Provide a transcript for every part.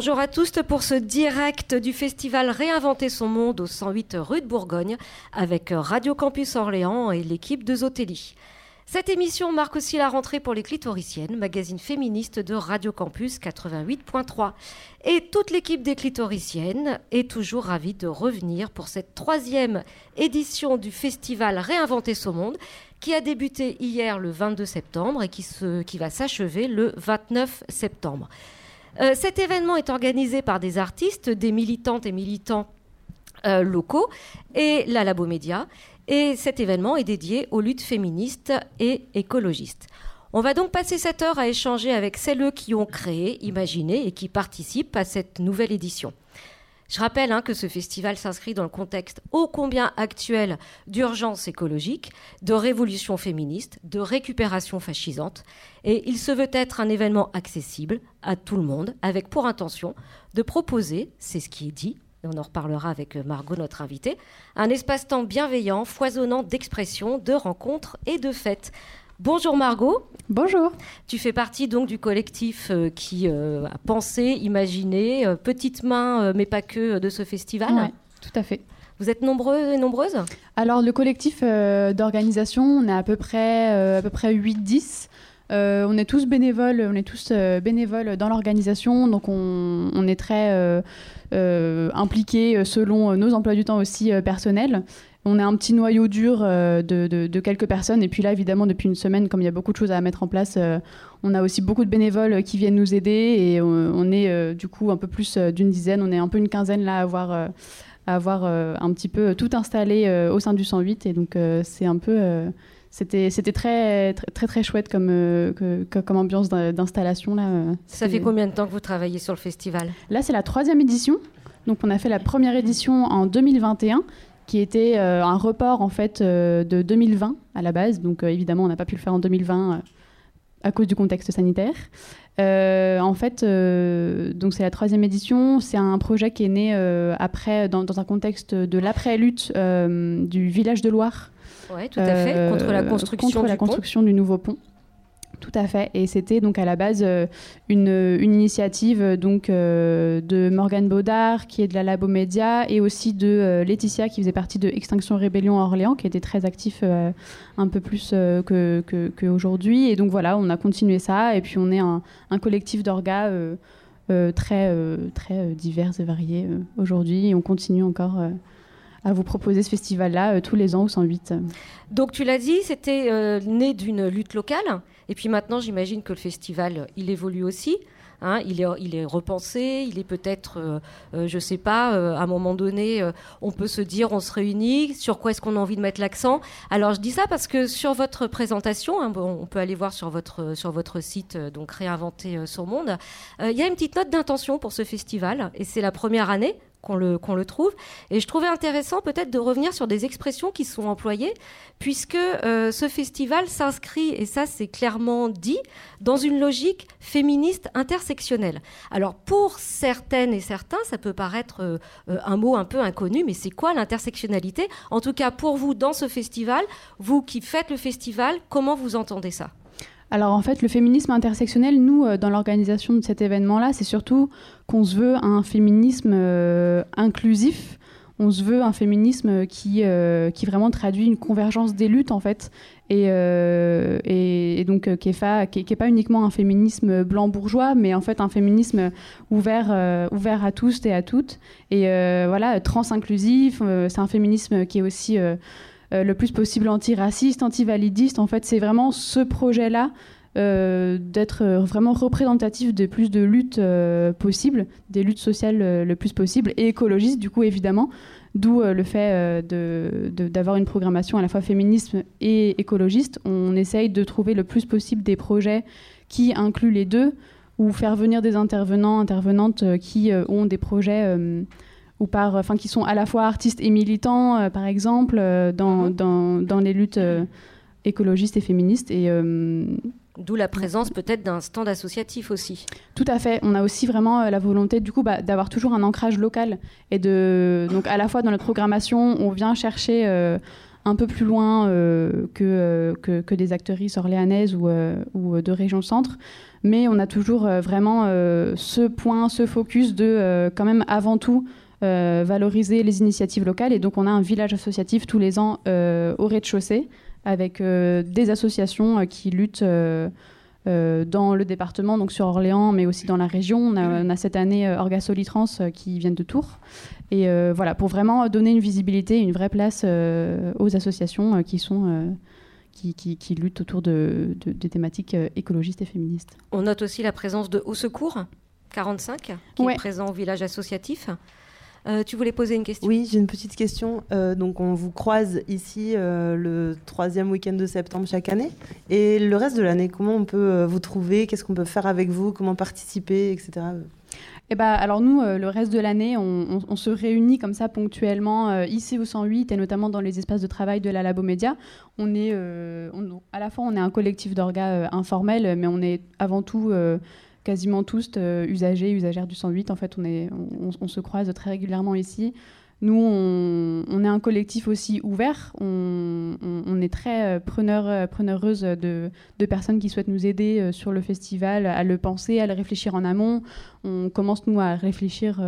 Bonjour à tous pour ce direct du festival Réinventer son monde au 108 rue de Bourgogne avec Radio Campus Orléans et l'équipe de Zotelli. Cette émission marque aussi la rentrée pour les clitoriciennes, magazine féministe de Radio Campus 88.3. Et toute l'équipe des clitoriciennes est toujours ravie de revenir pour cette troisième édition du festival Réinventer son monde qui a débuté hier le 22 septembre et qui, qui va s'achever le 29 septembre. Euh, cet événement est organisé par des artistes, des militantes et militants euh, locaux et la Labo Média. Et cet événement est dédié aux luttes féministes et écologistes. On va donc passer cette heure à échanger avec celles qui ont créé, imaginé et qui participent à cette nouvelle édition. Je rappelle hein, que ce festival s'inscrit dans le contexte ô combien actuel d'urgence écologique, de révolution féministe, de récupération fascisante, et il se veut être un événement accessible à tout le monde, avec pour intention de proposer, c'est ce qui est dit, et on en reparlera avec Margot, notre invitée, un espace-temps bienveillant, foisonnant d'expressions, de rencontres et de fêtes. Bonjour Margot. Bonjour. Tu fais partie donc du collectif euh, qui euh, a pensé, imaginé, euh, petite main, mais pas que, de ce festival. Oui, tout à fait. Vous êtes nombreux et nombreuses? Alors le collectif d'organisation, on est à peu près, à peu près 8-10. On est tous bénévoles, on est tous bénévoles dans l'organisation, donc on, est très impliqués selon nos emplois du temps aussi personnels. On est un petit noyau dur euh, de, quelques personnes. Et puis là, évidemment, depuis une semaine, comme il y a beaucoup de choses à mettre en place, euh, on a aussi beaucoup de bénévoles qui viennent nous aider. Et on, est euh, du coup un peu plus d'une dizaine. On est un peu une quinzaine là à avoir, à avoir un petit peu tout installé au sein du 108. Et donc, c'est un peu. C'était, c'était très, très, très, chouette comme, comme ambiance d'installation. Là. Ça fait combien de temps que vous travaillez sur le festival? Là, c'est la troisième édition. Donc, on a fait la première édition en 2021 qui était euh, un report en fait euh, de 2020 à la base. Donc euh, évidemment, on n'a pas pu le faire en 2020 à cause du contexte sanitaire. en fait, donc c'est la troisième édition. C'est un projet qui est né après dans, dans, un contexte de l'après-lutte du village de Loire. Oui, tout à fait, contre la construction, contre la construction du nouveau pont. Tout à fait. Et c'était donc à la base euh, une, une, initiative euh, donc euh, de Morgane Baudard qui est de la Labo Média et aussi de Laetitia qui faisait partie de Extinction Rébellion à Orléans qui était très actif un peu plus que qu'aujourd'hui. et donc voilà, on a continué ça et puis on est un, un collectif d'orgas très très divers et variés aujourd'hui et on continue encore à vous proposer ce festival-là tous les ans au 108. Donc tu l'as dit, c'était né d'une lutte locale. Et puis maintenant, j'imagine que le festival, il évolue aussi. Hein, il, est, repensé, il est peut-être, euh, euh, je ne sais pas, euh, à un moment donné, on peut se dire, on se réunit, sur quoi est-ce qu'on a envie de mettre l'accent? Alors je dis ça parce que sur votre présentation, hein, on peut aller voir sur votre, sur votre site, donc Réinventer son monde, il y a une petite note d'intention pour ce festival, et c'est la première année qu'on le, trouve. Et je trouvais intéressant peut-être de revenir sur des expressions qui sont employées, puisque euh, ce festival s'inscrit, et ça c'est clairement dit, dans une logique féministe intersectionnelle. Alors pour certaines et certains, ça peut paraître euh, euh, un mot un peu inconnu, mais c'est quoi l'intersectionnalité? En tout cas pour vous dans ce festival, vous qui faites le festival, comment vous entendez ça? Alors en fait, le féminisme intersectionnel, nous, euh, dans l'organisation de cet événement-là, c'est surtout qu'on se veut un féminisme euh, inclusif. On se veut un féminisme qui, euh, qui vraiment traduit une convergence des luttes, en fait, et, et, donc qui n'est pas uniquement un féminisme blanc bourgeois, mais en fait un féminisme ouvert, ouvert à tous et à toutes, et voilà, trans-inclusif. c'est un féminisme qui est aussi le plus possible antiraciste, antivalidiste. En fait, c'est vraiment ce projet-là euh, d'être vraiment représentatif de plus de luttes euh, possibles, des luttes sociales le plus possible, et écologistes, du coup, évidemment. D'où le fait d'avoir une programmation à la fois féminisme et écologiste. On essaye de trouver le plus possible des projets qui incluent les deux, ou faire venir des intervenants, intervenantes qui ont des projets ou par, enfin, qui sont à la fois artistes et militants, euh, par exemple, euh, dans, mhm. dans, dans, les luttes euh, écologistes et féministes. Et, D'où la présence peut-être d'un stand associatif aussi. Tout à fait. On a aussi vraiment la volonté du coup bah, d'avoir toujours un ancrage local et de donc à la fois dans notre programmation, on vient chercher un peu plus loin que, que, que, des actrices orléanaises ou, ou de région centre. mais on a toujours vraiment ce point, ce focus de quand même avant tout valoriser les initiatives locales. Et donc on a un village associatif tous les ans au rez-de-chaussée avec des associations qui luttent euh, dans le département, donc sur Orléans, mais aussi dans la région. On a, cette année euh, Orga Solitrans euh, qui viennent de Tours. Et voilà, pour vraiment donner une visibilité, une vraie place aux associations qui sont... Qui, qui, luttent autour de, des thématiques écologistes et féministes. On note aussi la présence de Au Secours 45, qui est présent au village associatif. Euh, tu voulais poser une question? Oui, j'ai une petite question. Euh, donc, on vous croise ici euh, le troisième week-end de septembre chaque année. Et le reste de l'année, comment on peut vous trouver? Qu'est-ce qu'on peut faire avec vous? Comment participer, etc. Eh ben, alors nous, le reste de l'année, on, se réunit comme ça ponctuellement ici au 108 et notamment dans les espaces de travail de la Labo Média. On est, à la fois, on est un collectif d'orgas informel, mais on est avant tout quasiment tous euh, usagers, usagères du 108. En fait, on, est, on, se croise très régulièrement ici. Nous, on, est un collectif aussi ouvert. On, est très euh, preneur, euh, preneureuse de, personnes qui souhaitent nous aider sur le festival, à le penser, à le réfléchir en amont. On commence, nous, à réfléchir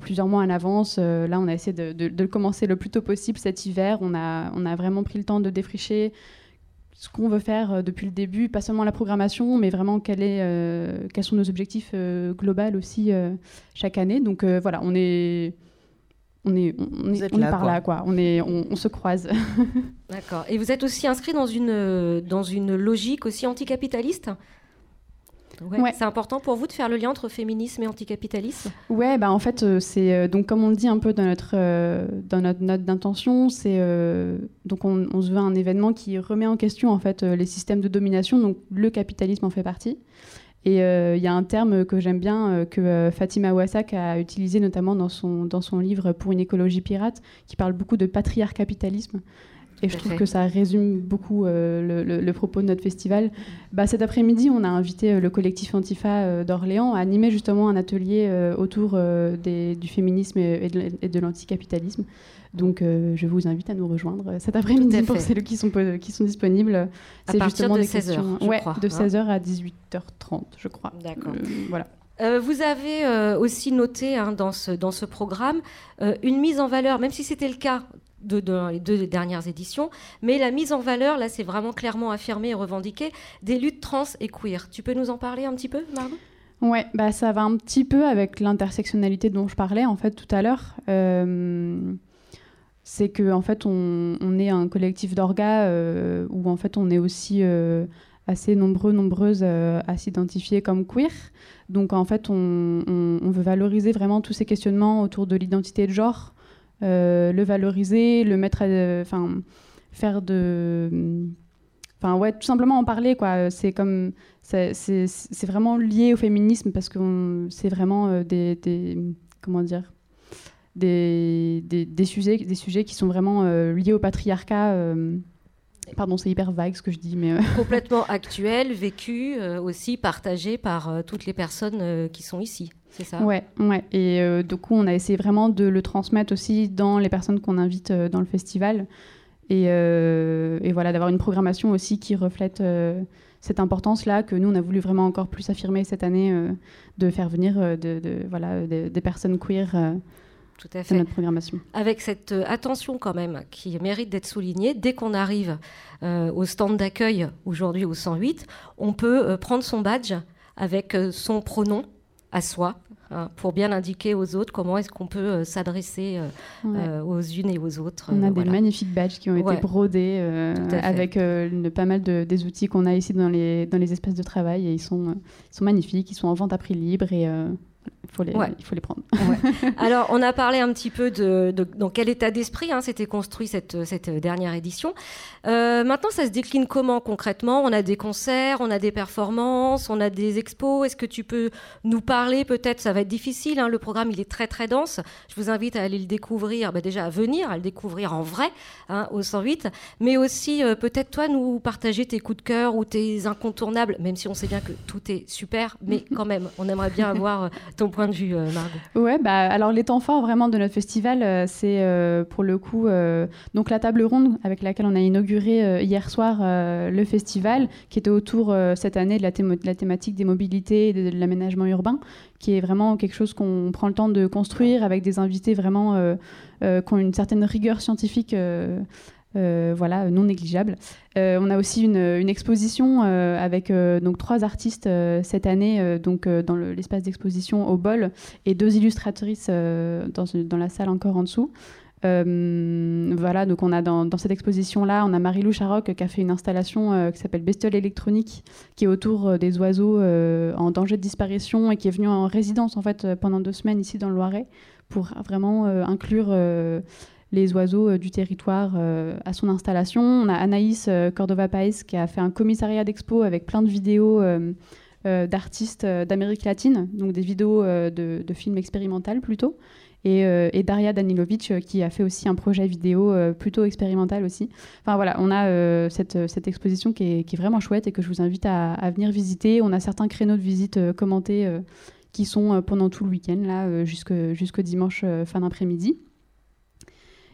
plusieurs mois en avance. là, on a essayé de, le commencer le plus tôt possible cet hiver. On a vraiment pris le temps de défricher ce qu'on veut faire euh, depuis le début, pas seulement la programmation, mais vraiment quel est, euh, quels sont nos objectifs euh, globaux aussi chaque année. Donc voilà, on est on est, on est, par là, quoi. On, est, on, se croise. D'accord. Et vous êtes aussi inscrit dans une, dans une logique aussi anticapitaliste? Ouais, C'est important pour vous de faire le lien entre féminisme et anticapitalisme Ouais, bah en fait, euh, c'est euh, donc comme on le dit un peu dans notre, euh, dans notre note d'intention, c'est donc on, on, se veut un événement qui remet en question en fait les systèmes de domination. Donc le capitalisme en fait partie. Et il y a un terme que j'aime bien que Fatima Wassak a utilisé notamment dans son, dans son livre Pour une écologie pirate, qui parle beaucoup de patriarcapitalisme. Et je trouve que ça résume beaucoup euh, le, propos de notre festival. Bah, cet après-midi, on a invité euh, le collectif Antifa euh, d'Orléans à animer justement un atelier autour des, du féminisme et de, l'anticapitalisme. Donc, je vous invite à nous rejoindre cet après-midi pour celles qui sont, qui sont disponibles. C'est justement de des 16 questions. ouais, crois, de 16h hein. à 18h30, je crois. D'accord. voilà. vous avez aussi noté hein, dans, ce, dans ce programme une mise en valeur, même si c'était le cas dans les deux dernières éditions, mais la mise en valeur, là, c'est vraiment clairement affirmé et revendiqué, des luttes trans et queer. Tu peux nous en parler un petit peu, Margot Ouais, bah ça va un petit peu avec l'intersectionnalité dont je parlais en fait tout à l'heure. Euh, c'est que en fait on, est un collectif d'orgas euh, où en fait on est aussi euh, assez nombreux, nombreuses à s'identifier comme queer. Donc en fait on, veut valoriser vraiment tous ces questionnements autour de l'identité de genre, le valoriser, le mettre à. Enfin, faire de. Enfin, ouais, tout simplement en parler, quoi. C'est comme. C'est vraiment lié au féminisme parce que c'est vraiment euh, des, des, Comment dire des, des, des, sujets, des sujets qui sont vraiment euh, liés au patriarcat. Pardon, c'est hyper vague ce que je dis, mais complètement actuel, vécu aussi, partagé par toutes les personnes qui sont ici c'est ça? Ouais, ouais. Et euh, du coup, on a essayé vraiment de le transmettre aussi dans les personnes qu'on invite euh, dans le festival. Et, euh, et voilà, d'avoir une programmation aussi qui reflète cette importance-là que nous, on a voulu vraiment encore plus affirmer cette année, de faire venir de, voilà, des personnes queer. Tout à fait. notre programmation. Avec cette attention quand même qui mérite d'être soulignée, dès qu'on arrive au stand d'accueil aujourd'hui au 108, on peut prendre son badge avec son pronom à soi hein, pour bien indiquer aux autres comment est-ce qu'on peut euh, s'adresser euh, euh, aux unes et aux autres. On a des magnifiques badges qui ont été brodés avec pas mal de, des outils qu'on a ici dans les, dans les espaces de travail et ils sont, ils sont magnifiques, ils sont en vente à prix libre et faut les, il faut les prendre. Alors, on a parlé un petit peu de, dans quel état d'esprit hein, s'était construit cette, cette dernière édition. Euh, maintenant, ça se décline comment concrètement? On a des concerts, on a des performances, on a des expos. Est-ce que tu peux nous parler? Peut-être, ça va être difficile. Hein, le programme, il est très très dense. Je vous invite à aller le découvrir, bah, déjà à venir, à le découvrir en vrai hein, au 108, mais aussi euh, peut-être toi nous partager tes coups de cœur ou tes incontournables, même si on sait bien que tout est super, mais quand même, on aimerait bien avoir ton point de vue, Margot. Ouais, bah, alors les temps forts vraiment de notre festival, c'est pour le coup donc la table ronde avec laquelle on a inauguré hier soir le festival, qui était autour cette année de la, de la, thématique des mobilités et de, l'aménagement urbain, qui est vraiment quelque chose qu'on prend le temps de construire avec des invités vraiment qui ont une certaine rigueur scientifique. Euh, voilà, non négligeable. Euh, on a aussi une, exposition euh, avec donc trois artistes cette année, donc dans l'espace d'exposition au Bol, et deux illustratrices dans, dans, la salle encore en dessous. voilà, donc on a dans, cette exposition-là, on a Marie-Lou Charoc qui a fait une installation qui s'appelle Bestiole électronique, qui est autour des oiseaux en danger de disparition et qui est venue en résidence en fait pendant deux semaines ici dans le Loiret pour vraiment inclure les oiseaux euh, du territoire euh, à son installation. On a Anaïs euh, Cordova-Paez qui a fait un commissariat d'expo avec plein de vidéos d'artistes d'Amérique latine, donc des vidéos de, films expérimentaux plutôt. Et, Daria Danilovic qui a fait aussi un projet vidéo plutôt expérimental aussi. Enfin voilà, on a cette, exposition qui est, vraiment chouette et que je vous invite à, à venir visiter. On a certains créneaux de visite commentés qui sont pendant tout le week-end, là, jusqu'au dimanche fin d'après-midi.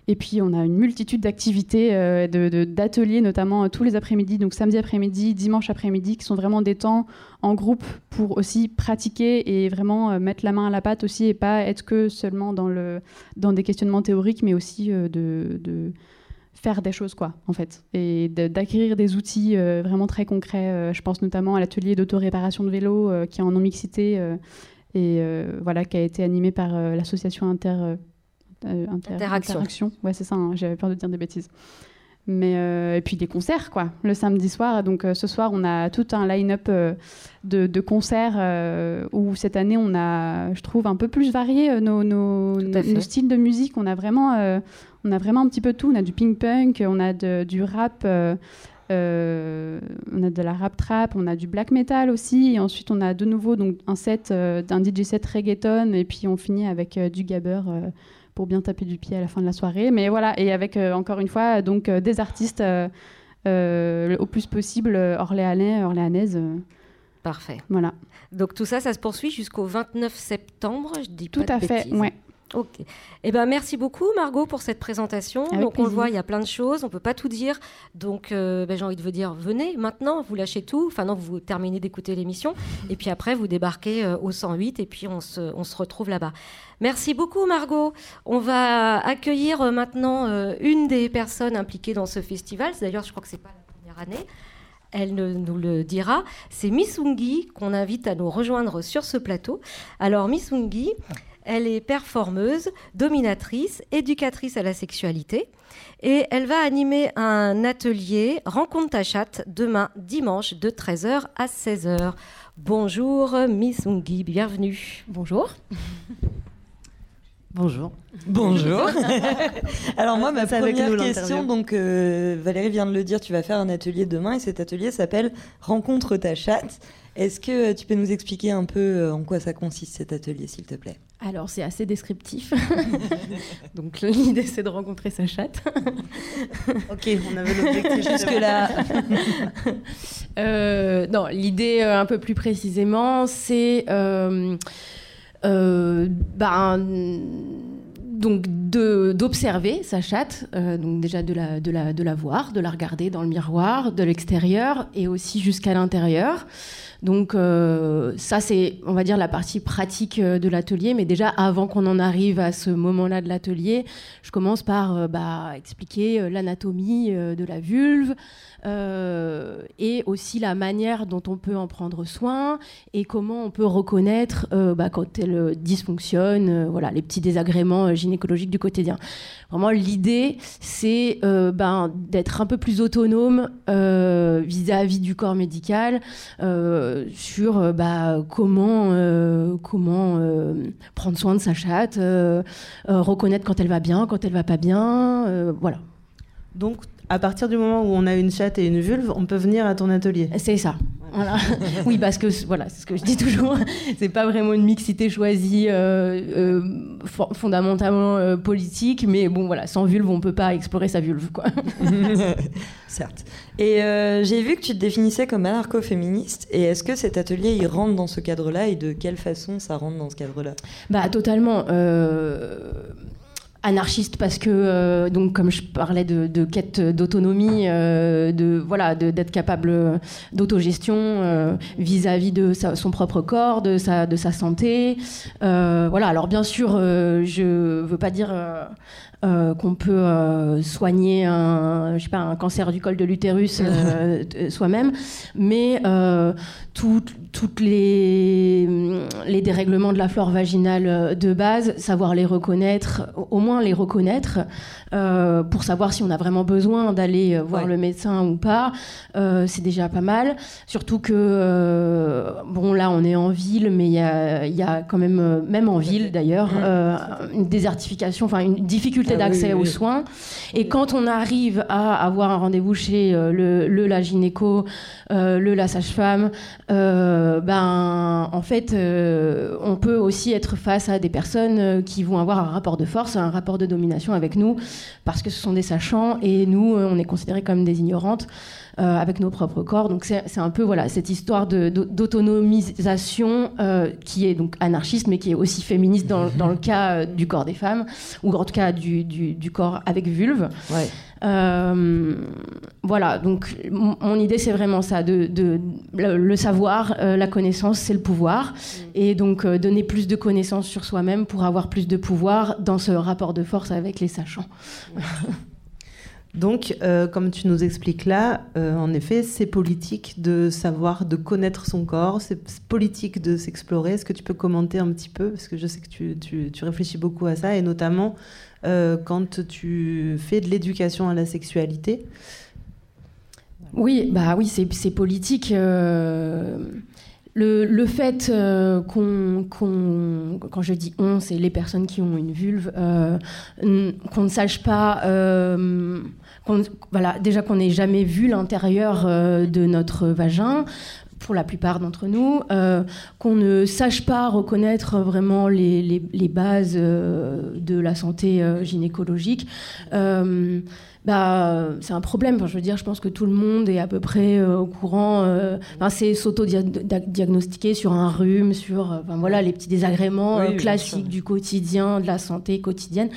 Et puis, on a une multitude d'activités, euh, d'ateliers, notamment euh, tous les après-midi, donc samedi après-midi, dimanche après-midi, qui sont vraiment des temps en groupe pour aussi pratiquer et vraiment euh, mettre la main à la pâte aussi et pas être que seulement dans, le, dans des questionnements théoriques, mais aussi de, faire des choses, quoi, en fait, et d'acquérir des outils vraiment très concrets. je pense notamment à l'atelier d'autoréparation de vélo qui est en non-mixité et voilà, qui a été animé par l'association Inter euh, interaction. Ouais, c'est ça, hein, j'avais peur de dire des bêtises. Mais, euh, et puis des concerts, quoi, le samedi soir. Donc euh, ce soir, on a tout un line-up de, de, concerts où cette année, on a, je trouve, un peu plus varié nos, nos, nos styles de musique. On a, vraiment, on a vraiment un petit peu tout. On a du ping-punk, on a du rap. on a de la rap trap, on a du black metal aussi, et ensuite on a de nouveau donc un set d'un DJ set reggaeton, et puis on finit avec du gabber pour bien taper du pied à la fin de la soirée. Mais voilà, et avec euh, encore une fois donc euh, des artistes euh, au plus possible orléanais, orléanaises. Parfait. Voilà. Donc tout ça, ça se poursuit jusqu'au 29 septembre, je dis Tout pas de à fait, ouais. Ok. Eh ben, merci beaucoup, Margot, pour cette présentation. donc, on le voit, il y a plein de choses. On peut pas tout dire. Donc, ben, j'ai envie de vous dire, venez maintenant, vous lâchez tout. Enfin, non, vous terminez d'écouter l'émission. Et puis après, vous débarquez au 108 et puis on se, on se retrouve là-bas. Merci beaucoup Margot. On va accueillir euh, maintenant euh, une des personnes impliquées dans ce festival. D'ailleurs, je crois que c'est pas la première année. Elle nous le dira. C'est Missungi qu'on invite à nous rejoindre sur ce plateau. Alors Missungi, elle est performeuse, dominatrice, éducatrice à la sexualité et elle va animer un atelier Rencontre ta chatte demain dimanche de 13h à 16h. Bonjour Missungi, bienvenue. Bonjour. Bonjour. Bonjour. Alors moi, ma première question, donc euh, Valérie vient de le dire, tu vas faire un atelier demain et cet atelier s'appelle Rencontre ta chatte. Est-ce que euh, tu peux nous expliquer un peu euh, en quoi ça consiste cet atelier, s'il te plaît? Alors c'est assez descriptif. donc l'idée c'est de rencontrer sa chatte. ok, on avait l'objectif jusque là. non, l'idée un peu plus précisément, c'est euh, ben, donc d'observer sa chatte, euh, donc déjà de la, de, la, de la voir, de la regarder dans le miroir, de l'extérieur et aussi jusqu'à l'intérieur. Donc euh, ça c'est, on va dire, la partie pratique de l'atelier. Mais déjà, avant qu'on en arrive à ce moment-là de l'atelier, je commence par bah, expliquer l'anatomie de la vulve, euh, et aussi la manière dont on peut en prendre soin et comment on peut reconnaître euh, bah, quand elle dysfonctionne, euh, voilà, les petits désagréments gynécologiques du quotidien. Vraiment, l'idée, c'est ben, d'être un peu plus autonome vis-à-vis du corps médical sur bah, comment, comment prendre soin de sa chatte, reconnaître quand elle va bien, quand elle va pas bien, voilà. Donc à partir du moment où on a une chatte et une vulve, on peut venir à ton atelier? C'est ça. Voilà. oui, parce que voilà, c'est ce que je dis toujours. c'est pas vraiment une mixité choisie euh, euh, fondamentalement euh, politique, mais bon, voilà, sans vulve, on peut pas explorer sa vulve, quoi. Certes. Et j'ai vu que tu te définissais comme anarcho-féministe. Et est-ce que cet atelier, il rentre dans ce cadre-là Et de quelle façon ça rentre dans ce cadre-là? Bah, totalement anarchiste parce que euh, donc comme je parlais de, quête d'autonomie euh, de voilà d'être capable d'autogestion euh, vis-à-vis de son propre corps de sa de sa santé voilà. Alors bien sûr je veux pas dire euh, qu'on peut euh, soigner un, je sais pas, un cancer du col de l'utérus euh, soi-même, mais toutes les, les dérèglements de la flore vaginale de base, savoir les reconnaître, au moins les reconnaître, pour savoir si on a vraiment besoin d'aller voir le médecin ou pas, c'est déjà pas mal. Surtout que, bon là on est en ville, mais il y a, y a, quand même, même en ville d'ailleurs, une désertification, enfin une difficulté ah d'accès aux soins. Et quand on arrive à avoir un rendez-vous chez euh, le, la gynéco, euh, le la sage-femme, euh, ben en fait, on peut aussi être face à des personnes qui vont avoir un rapport de force, un rapport de domination avec nous, parce que ce sont des sachants et nous, on est considérés comme des ignorantes. Euh, avec nos propres corps. Donc c'est un peu voilà cette histoire d'autonomisation euh, qui est donc anarchiste, mais qui est aussi féministe dans, dans le cas euh, du corps des femmes, ou en tout cas du, du, corps avec vulve. Voilà, donc mon idée c'est vraiment ça, de, de le, savoir, la connaissance c'est le pouvoir, mm. et donc donner plus de connaissances sur soi-même pour avoir plus de pouvoir dans ce rapport de force avec les sachants. Donc, euh, comme tu nous expliques là, euh, en effet, c'est politique de savoir, de connaître son corps, c'est politique de s'explorer. Est-ce que tu peux commenter un petit peu? Parce que je sais que tu, réfléchis beaucoup à ça, et notamment euh, quand tu fais de l'éducation à la sexualité. Oui, bah oui, c'est politique. Le, fait qu'on, quand je dis on, c'est les personnes qui ont une vulve, qu'on ne sache pas voilà, déjà qu'on n'ait jamais vu l'intérieur euh, de notre vagin, pour la plupart d'entre nous, euh, qu'on ne sache pas reconnaître vraiment les, bases euh, de la santé gynécologique bah, c'est un problème. Enfin, je veux dire, je pense que tout le monde est à peu près euh, au courant. Euh, c'est s'auto-diagnostiquer sur un rhume, sur euh, enfin, voilà, les petits désagréments classiques du quotidien, de la santé quotidienne.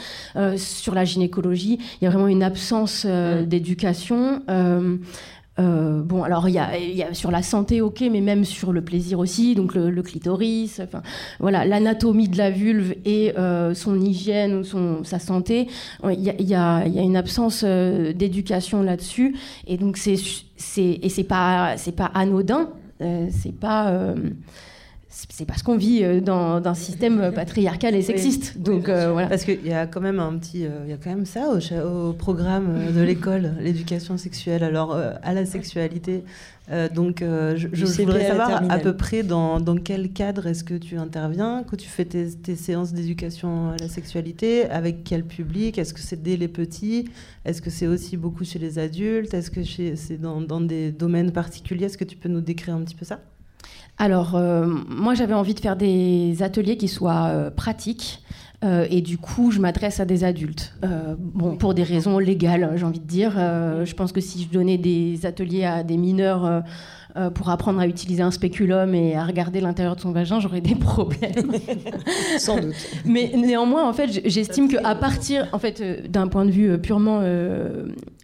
sur la gynécologie, il y a vraiment une absence d'éducation. Euh, bon, alors il y, a, sur la santé, ok, mais même sur le plaisir aussi, donc le, clitoris, enfin voilà, l'anatomie de la vulve et euh, son hygiène ou son, sa santé, il y, a, une absence euh, d'éducation là-dessus, et donc c'est pas c'est pas anodin, c'est pas c'est parce qu'on vit euh, dans, un système patriarcal et sexiste. Donc euh, voilà. Parce qu'il y a quand même un petit, euh, il y a quand même ça au, programme de l'école, l'éducation sexuelle. Alors à la sexualité. donc je, voudrais savoir à peu près dans, dans quel cadre est-ce que tu interviens, que tu fais tes, tes séances d'éducation à la sexualité, avec quel public, est-ce que c'est dès les petits, est-ce que c'est aussi beaucoup chez les adultes, est-ce que c'est dans, dans des domaines particuliers, est-ce que tu peux nous décrire un petit peu ça? Alors, euh, moi, j'avais envie de faire des ateliers qui soient euh, pratiques. Euh, et du coup, je m'adresse à des adultes. bon, pour des raisons légales, j'ai envie de dire. je pense que si je donnais des ateliers à des mineurs pour apprendre à utiliser un spéculum et à regarder l'intérieur de son vagin, j'aurais des problèmes. Sans doute. Mais néanmoins, en fait, j'estime qu'à partir, en fait, d'un point de vue purement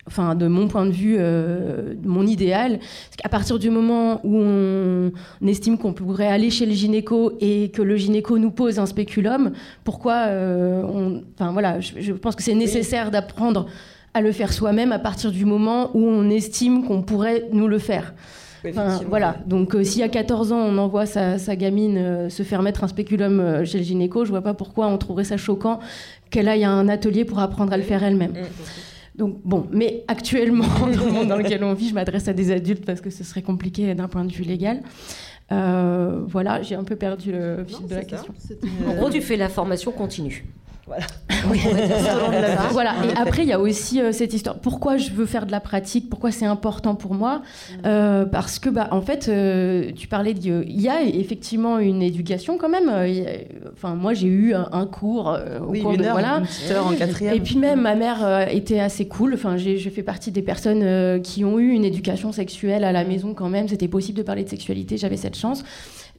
enfin de mon point de vue, euh, mon idéal, c'est qu'à partir du moment où on, estime qu'on pourrait aller chez le gynéco et que le gynéco nous pose un spéculum, pourquoi euh, Enfin voilà, je, pense que c'est nécessaire d'apprendre à le faire soi-même à partir du moment où on estime qu'on pourrait nous le faire. voilà, donc euh, si à 14 ans on envoie sa, gamine se faire mettre un spéculum chez le gynéco, je vois pas pourquoi on trouverait ça choquant qu'elle aille à un atelier pour apprendre à le faire elle-même. Mm, donc bon, mais actuellement, dans le monde dans lequel on vit, je m'adresse à des adultes parce que ce serait compliqué d'un point de vue légal. Euh, voilà, j'ai un peu perdu le fil de la question. En gros, tu fais la formation continue. Voilà. voilà. Et après, il y a aussi euh, cette histoire. Pourquoi je veux faire de la pratique? Pourquoi c'est important pour moi? Mm. euh, Parce que, bah, en fait, euh, tu parlais Il y a effectivement une éducation quand même. enfin, moi, j'ai eu un, cours au oui, une heure, voilà. heure en quatrième. Et puis même, ma mère était assez cool. Enfin, j'ai fait partie des personnes qui ont eu une éducation sexuelle à la maison quand même. C'était possible de parler de sexualité. J'avais cette chance.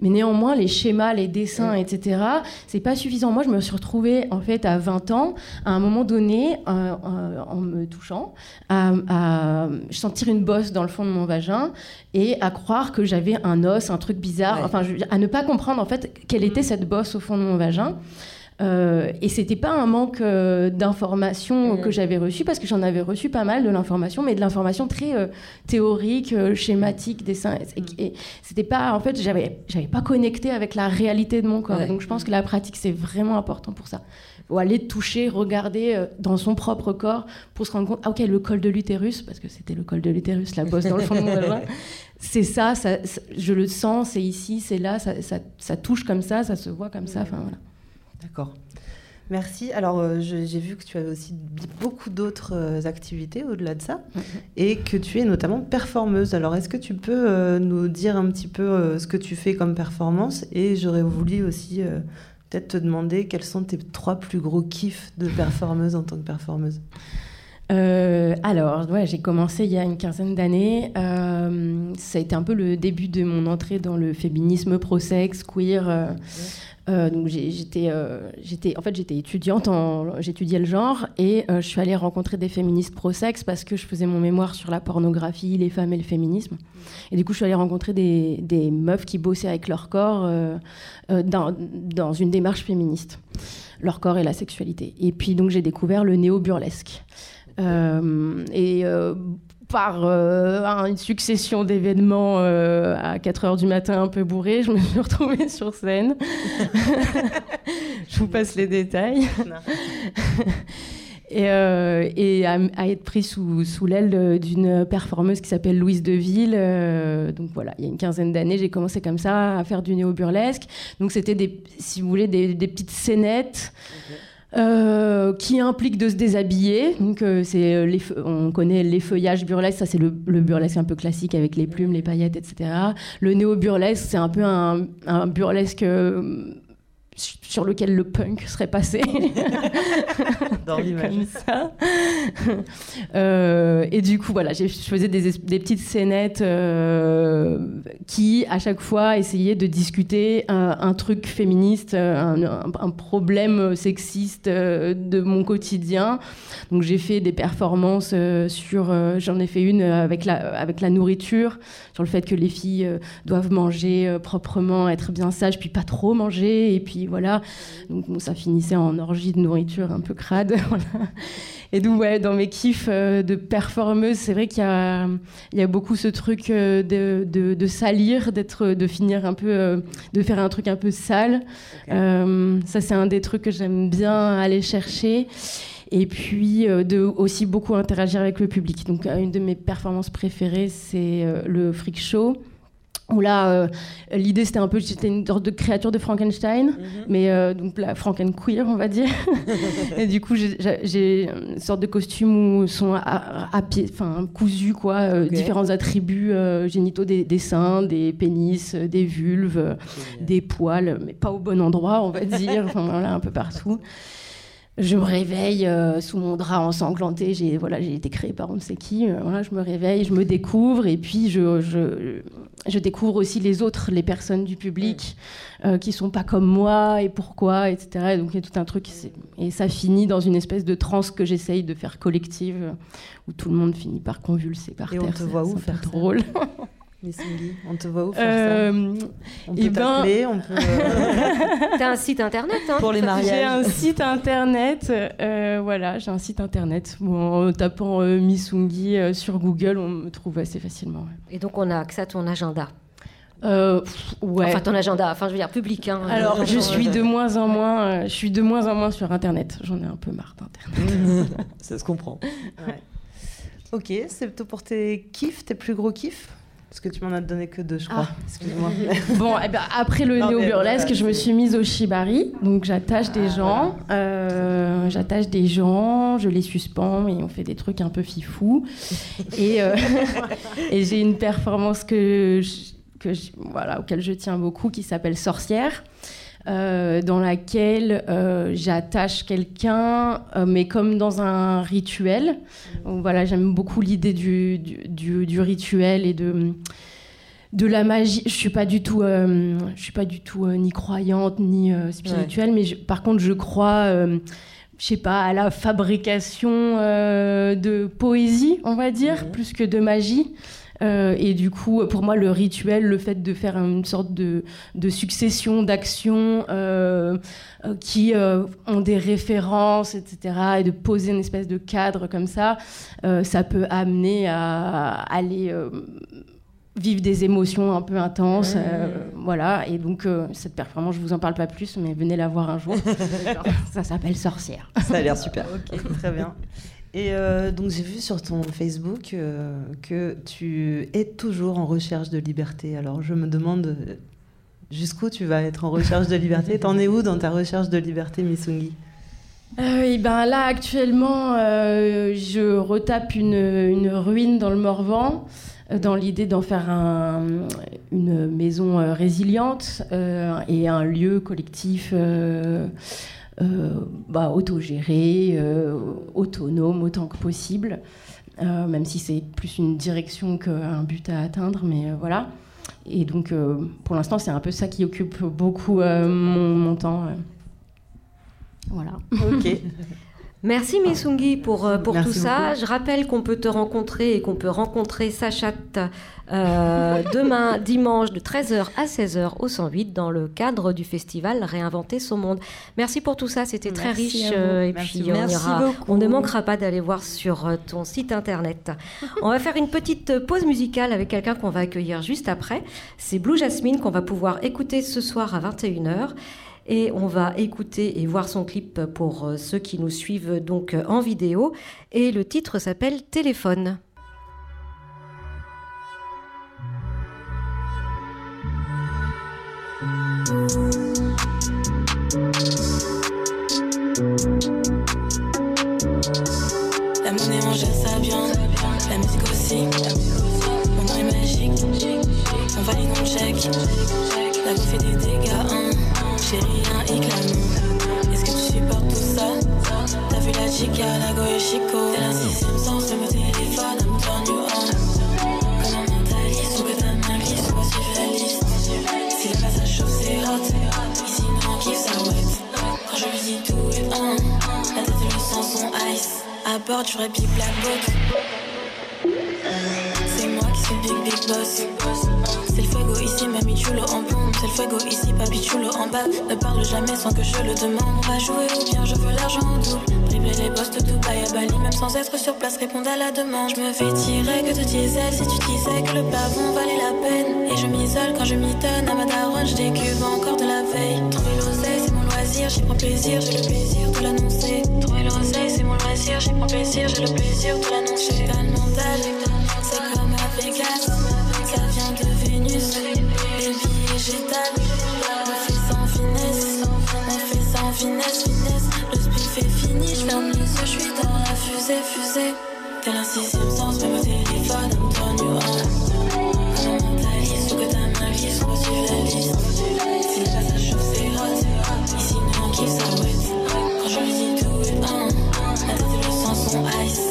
Mais néanmoins, les schémas, les dessins, etc., c'est pas suffisant. Moi, je me suis retrouvée, en fait, à 20 ans, à un moment donné, euh, euh, en me touchant, à, sentir une bosse dans le fond de mon vagin et à croire que j'avais un os, un truc bizarre, enfin, à ne pas comprendre, en fait, quelle était mm. cette bosse au fond de mon vagin. Euh, et c'était pas un manque euh, d'informations mm. que j'avais reçu parce que j'en avais reçu pas mal de l'information, mais de l'information très euh, théorique, schématique, dessin. Et, mm. c'était pas, en fait, j'avais, j'avais pas connecté avec la réalité de mon corps. Donc je pense que la pratique c'est vraiment important pour ça. Ou aller toucher, regarder dans son propre corps pour se rendre compte, ah ok, le col de l'utérus, parce que c'était le col de l'utérus, la bosse dans le fond de mon vagin. C'est ça, ça, je le sens, c'est ici, c'est là, ça, ça, ça, touche comme ça, ça se voit comme ça. Enfin voilà. D'accord. Merci. Alors, euh, j'ai vu que tu avais aussi beaucoup d'autres euh, activités au-delà de ça mm-hmm. et que tu es notamment performeuse. Alors, est-ce que tu peux euh, nous dire un petit peu ce que tu fais comme performance Et j'aurais voulu aussi peut-être te demander quels sont tes trois plus gros kiffs de performeuse en tant que performeuse? alors, ouais, j'ai commencé il y a une quinzaine d'années. ça a été un peu le début de mon entrée dans le féminisme pro-sexe, queer. Euh, donc j'étais, euh, en fait, j'étais étudiante, j'étudiais le genre et euh, je suis allée rencontrer des féministes pro-sexe parce que je faisais mon mémoire sur la pornographie, les femmes et le féminisme. Et du coup, je suis allée rencontrer des, meufs qui bossaient avec leur corps dans, dans, une démarche féministe, leur corps et la sexualité. Et puis donc j'ai découvert le néo-burlesque. et par euh, une succession d'événements euh, à 4 heures du matin un peu bourré, je me suis retrouvée sur scène. je vous passe les détails. et, euh, et à, être pris sous, sous l'aile d'une performeuse qui s'appelle Louise Deville. donc voilà, il y a une quinzaine d'années, j'ai commencé comme ça à faire du néo-burlesque. Donc c'était, si vous voulez, des, des petites scénettes. Euh, qui implique de se déshabiller. Donc, euh, c'est euh, les on connaît les feuillages burlesques, ça c'est le, burlesque un peu classique avec les plumes, les paillettes, etc. Le néo-burlesque, c'est un peu un, un burlesque sur lequel le punk serait passé. Dans l'image. Euh, et du coup, voilà, je faisais des, des petites scénettes euh, qui, à chaque fois, essayaient de discuter un, truc féministe, un, un, problème sexiste euh, de mon quotidien. Donc, j'ai fait des performances sur. J'en ai fait une avec la, avec la nourriture, sur le fait que les filles doivent manger proprement, être bien sages, puis pas trop manger, et puis voilà. Donc ça finissait en orgie de nourriture un peu crade. Et donc, ouais, dans mes kiffs euh, de performeuse, c'est vrai qu'il y a, il y a beaucoup ce truc euh, de, de, salir, d'être, de finir un peu, euh, de faire un truc un peu sale. ça, c'est un des trucs que j'aime bien aller chercher et puis de aussi beaucoup interagir avec le public. Donc une de mes performances préférées, c'est le freak show où là, euh, l'idée c'était un peu, j'étais une sorte de créature de Frankenstein, mhm. mais euh, donc la Frankenqueer, on va dire. et du coup, j'ai une sorte de costume où sont à, pied, enfin cousus quoi, euh, différents attributs génitaux des, seins, des pénis, des vulves, des poils, mais pas au bon endroit, on va dire, enfin voilà, un peu partout je me réveille euh, sous mon drap ensanglanté. J'ai voilà, j'ai été créée par on ne sait qui. Euh, voilà, je me réveille, je me découvre et puis je, je, je découvre aussi les autres, les personnes du public euh, qui sont pas comme moi et pourquoi, etc. donc il y a tout un truc et ça finit dans une espèce de transe que j'essaye de faire collective où tout le monde finit par convulser par et terre. on te voit où faire drôle. on te voit où faire ça euh, On peut eh ben... t'appeler, on peut... Euh, T'as un site internet hein Pour les mariages. J'ai un site internet, euh, voilà, j'ai un site internet. en tapant Missungi sur Google, on me trouve assez facilement. Et donc on a accès à ton agenda ouais. Enfin, ton agenda, enfin, je veux dire public. Hein, Alors, je suis de moins en moins, je suis de moins en moins sur Internet. J'en ai un peu marre d'Internet. Ça se comprend. Ouais. Ok, c'est tout pour tes kiffs, tes plus gros kiffs? Parce que tu m'en as donné que deux, je crois. Ah. Excuse-moi. bon, eh ben, après le néo-burlesque, je me suis mise au shibari. Donc j'attache des ah, gens. Euh, j'attache des gens, je les suspends et on fait des trucs un peu fifou. et, euh, et j'ai une performance que, que voilà, auquel je tiens beaucoup qui s'appelle Sorcière. Euh, dans laquelle euh, j'attache quelqu'un, euh, mais comme dans un rituel. voilà, j'aime beaucoup l'idée du, du, du, rituel et de de la magie. Je suis pas du tout, je suis pas du tout ni croyante ni spirituelle, mais par contre, je crois. je sais pas, à la fabrication de poésie, on va dire, plus que de magie. Euh, et du coup, pour moi, le rituel, le fait de faire une sorte de, succession d'actions euh, euh, qui ont des références, etc., et de poser une espèce de cadre comme ça, ça peut amener à aller vivre des émotions un peu intenses. voilà. Et donc, cette performance, je vous en parle pas plus, mais venez la voir un jour. ça s'appelle Sorcière. Ça a l'air super. ok, très bien. Et euh, donc j'ai vu sur ton Facebook euh, que tu es toujours en recherche de liberté. Alors je me demande euh, jusqu'où tu vas être en recherche de liberté? T'en es où dans ta recherche de liberté, Missungi oui, ben là actuellement, je retape une, ruine dans le Morvan dans l'idée d'en faire un, une maison résiliente et un lieu collectif euh, bah, autogéré, euh, autonome autant que possible, euh, même si c'est plus une direction qu'un but à atteindre, mais voilà. Et donc, pour l'instant, c'est un peu ça qui occupe beaucoup mon, mon, temps. Voilà. Ok. Merci Missungi pour, euh, pour tout ça. Je rappelle qu'on peut te rencontrer et qu'on peut rencontrer Sachat euh, demain, dimanche, de 13h à 16h au 108 dans le cadre du festival Réinventer son monde. Merci pour tout ça, c'était très riche. Euh, et puis on, on, ne manquera pas d'aller voir sur ton site internet. on va faire une petite pause musicale avec quelqu'un qu'on va accueillir juste après. C'est Blue Jasmine qu'on va pouvoir écouter ce soir à 21h. Et on va écouter et voir son clip pour euh, ceux qui nous suivent donc euh, en vidéo. Et le titre s'appelle Téléphone. La monnaie on gère ça bien, la musique aussi. Mon nom est magique, on valide mon check. La fait des vu la chica, la go et chico. T'es la sixième sens, le téléphone, I'm turn you on. Comme un mentaliste, ou que ta main glisse, ou si je la liste. Si le passage chauffe, c'est hot Ici, non, on kiffe, ça wet Quand je lui dis tout est un La tête et le sang sont ice. À bord vrai big black boat C'est moi qui suis big big boss. C'est le fuego ici, mamie chulo en bombe C'est le fuego ici, papi chulo en bas Ne parle jamais sans que je le demande. On va jouer ou bien je veux l'argent en double Dribbler les boss de Dubaï à Bali Même sans être sur place, répondre à la demande. Je me fais tirer que de diesel Si tu disais que le pavon valait la peine. Et je m'isole quand je m'étonne À ma daronne, je décube encore de la veille. Trouver l'oseille, c'est mon loisir J'y prends plaisir, j'ai le plaisir de l'annoncer. Trouver l'oseille, c'est mon loisir J'y prends plaisir, j'ai le plaisir de l'annoncer. Pas le mental, c'est comme à Vegas. Ça vient de végétal. On fait sans finesse, on fait sans finesse, finesse. Le spiff est fini, je ferme les yeux, je suis dans la fusée, fusée. T'es un sixième sens, même au téléphone, you on. Comme un mentaliste, ou que ta main glisse, ou suivre la liste. Si le passage chauffe, c'est hot. Ici, nous on kiffe ça wet. Quand je lui dis tout est un, la tête et le sang ice.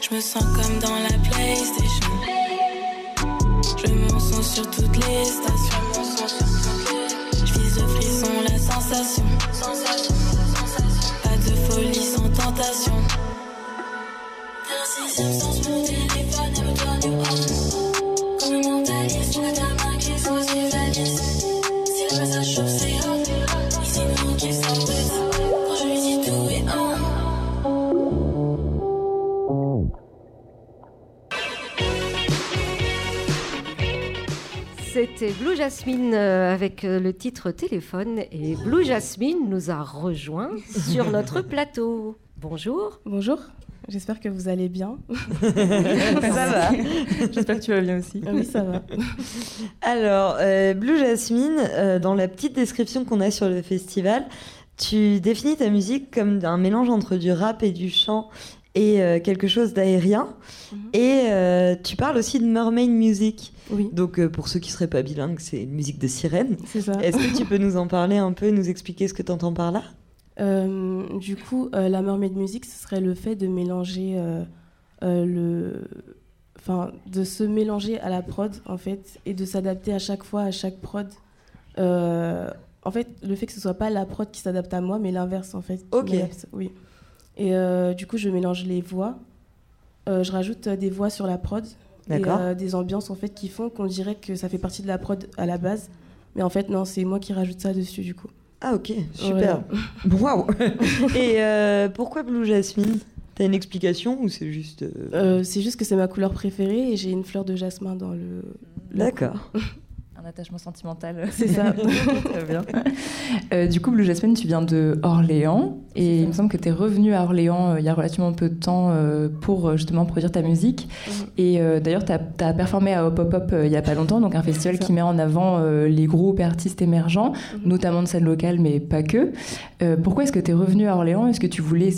Je me sens comme dans la PlayStation. Je mon son sur toutes les stations. Pas C'était Blue Jasmine euh, avec euh, le titre Téléphone. Et Blue Jasmine nous a rejoint sur notre plateau. Bonjour. Bonjour. J'espère que vous allez bien. ça va. J'espère que tu vas bien aussi. Oui, ça va. Alors, euh, Blue Jasmine, euh, dans la petite description qu'on a sur le festival, tu définis ta musique comme un mélange entre du rap et du chant et euh, quelque chose d'aérien. Mhm. Et tu parles aussi de mermaid music. Oui. Donc, pour ceux qui seraient pas bilingues, c'est une musique de sirène. C'est ça. Est-ce que tu peux nous en parler un peu, nous expliquer ce que tu entends par là? Du coup, euh, la mermaid music, ce serait le fait de mélanger euh, le, enfin, de se mélanger à la prod en fait, et de s'adapter à chaque fois à chaque prod. en fait, le fait que ce soit pas la prod qui s'adapte à moi, mais l'inverse en fait. Ok. Oui. Et du coup, je mélange les voix. je rajoute des voix sur la prod. Et des ambiances en fait qui font qu'on dirait que ça fait partie de la prod à la base. Mais en fait, non, c'est moi qui rajoute ça dessus du coup. Ah ok, super. Waouh. Et euh, pourquoi Blue Jasmine? T'as une explication ou c'est juste... Euh, euh, c'est juste que c'est ma couleur préférée et j'ai une fleur de jasmin dans le... D'accord attachement sentimental. C'est ça. Très bien. Euh, du coup, Blue Jasmine, tu viens de Orléans et il me semble que tu es revenu à Orléans euh, il y a relativement peu de temps euh, pour justement produire ta musique. Mhm. Et d'ailleurs, tu as, performé à Hop Hop Hop il n'y a pas longtemps, donc un festival qui met en avant les groupes et artistes émergents, mhm. notamment de scène locale, mais pas que. pourquoi est-ce que tu es revenu à Orléans? Est-ce que tu voulais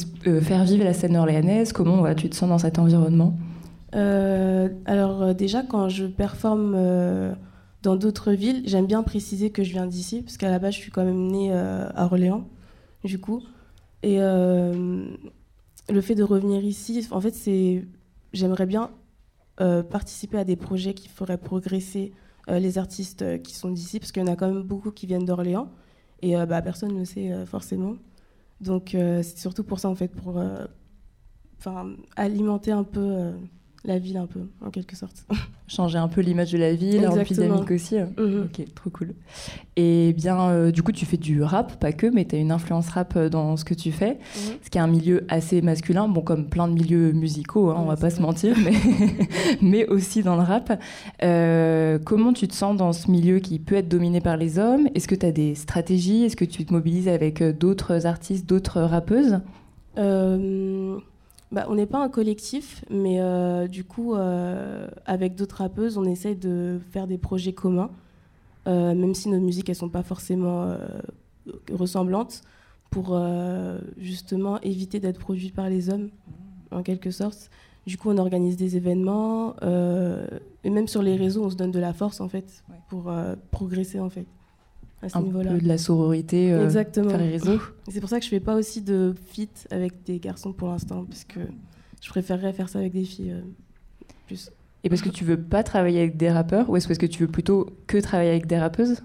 faire vivre la scène orléanaise? Comment voilà, tu te sens dans cet environnement? Alors déjà, quand je performe dans d'autres villes, j'aime bien préciser que je viens d'ici, parce qu'à la base, je suis quand même née euh, à Orléans, du coup. Et euh, le fait de revenir ici, en fait, c'est, j'aimerais bien euh, participer à des projets qui feraient progresser les artistes qui sont d'ici, parce qu'il y en a quand même beaucoup qui viennent d'Orléans, et bah, personne ne le sait forcément. Donc, c'est surtout pour ça, en fait, pour alimenter un peu la ville un peu, en quelque sorte. Changer un peu l'image de la ville, un dynamique aussi. Mhm. Ok, trop cool. Et bien, euh, du coup, tu fais du rap, pas que, mais tu as une influence rap euh, dans ce que tu fais, mhm. ce qui est un milieu assez masculin, bon, comme plein de milieux musicaux, hein, on va pas se mentir, mais, mais aussi dans le rap. Euh, comment tu te sens dans ce milieu qui peut être dominé par les hommes? Est-ce que tu as des stratégies? Est-ce que tu te mobilises avec d'autres artistes, d'autres rappeuses? Bah, on n'est pas un collectif, mais euh, du coup, euh, avec d'autres rappeuses, on essaye de faire des projets communs, euh, même si nos musiques, elles sont pas forcément ressemblantes, pour justement éviter d'être produites par les hommes, en quelque sorte. Du coup, on organise des événements, et même sur les réseaux, on se donne de la force, en fait, pour progresser, en fait à ce niveau-là. de la sororité, euh, Exactement. faire les réseaux. C'est pour ça que je fais pas aussi de fit avec des garçons pour l'instant, parce que je préférerais faire ça avec des filles euh, plus. Et parce que tu veux pas travailler avec des rappeurs, ou est-ce parce que tu veux plutôt que travailler avec des rappeuses?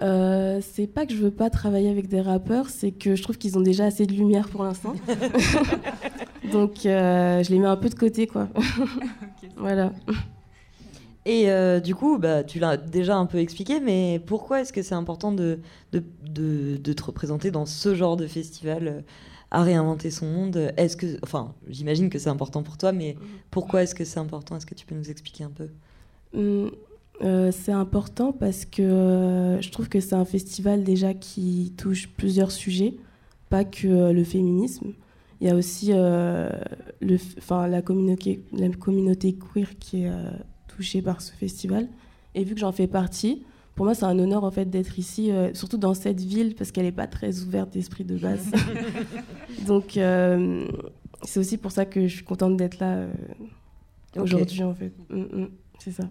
Euh, c'est pas que je veux pas travailler avec des rappeurs, c'est que je trouve qu'ils ont déjà assez de lumière pour l'instant. Donc euh, je les mets un peu de côté, quoi. voilà. Et euh, du coup, bah, tu l'as déjà un peu expliqué, mais pourquoi est-ce que c'est important de, de, de, te représenter dans ce genre de festival euh, à réinventer son monde? Est-ce que, enfin, j'imagine que c'est important pour toi, mais pourquoi est-ce que c'est important? Est-ce que tu peux nous expliquer un peu? Mmh, euh, C'est important parce que je trouve que c'est un festival déjà qui touche plusieurs sujets, pas que le féminisme. Il y a aussi le, la, communauté, la communauté queer qui est touchée par ce festival. Et vu que j'en fais partie, pour moi, c'est un honneur en fait d'être ici, euh, surtout dans cette ville parce qu'elle n'est pas très ouverte d'esprit de base. Donc, euh, c'est aussi pour ça que je suis contente d'être là euh, aujourd'hui en fait. Mm, mm, c'est ça.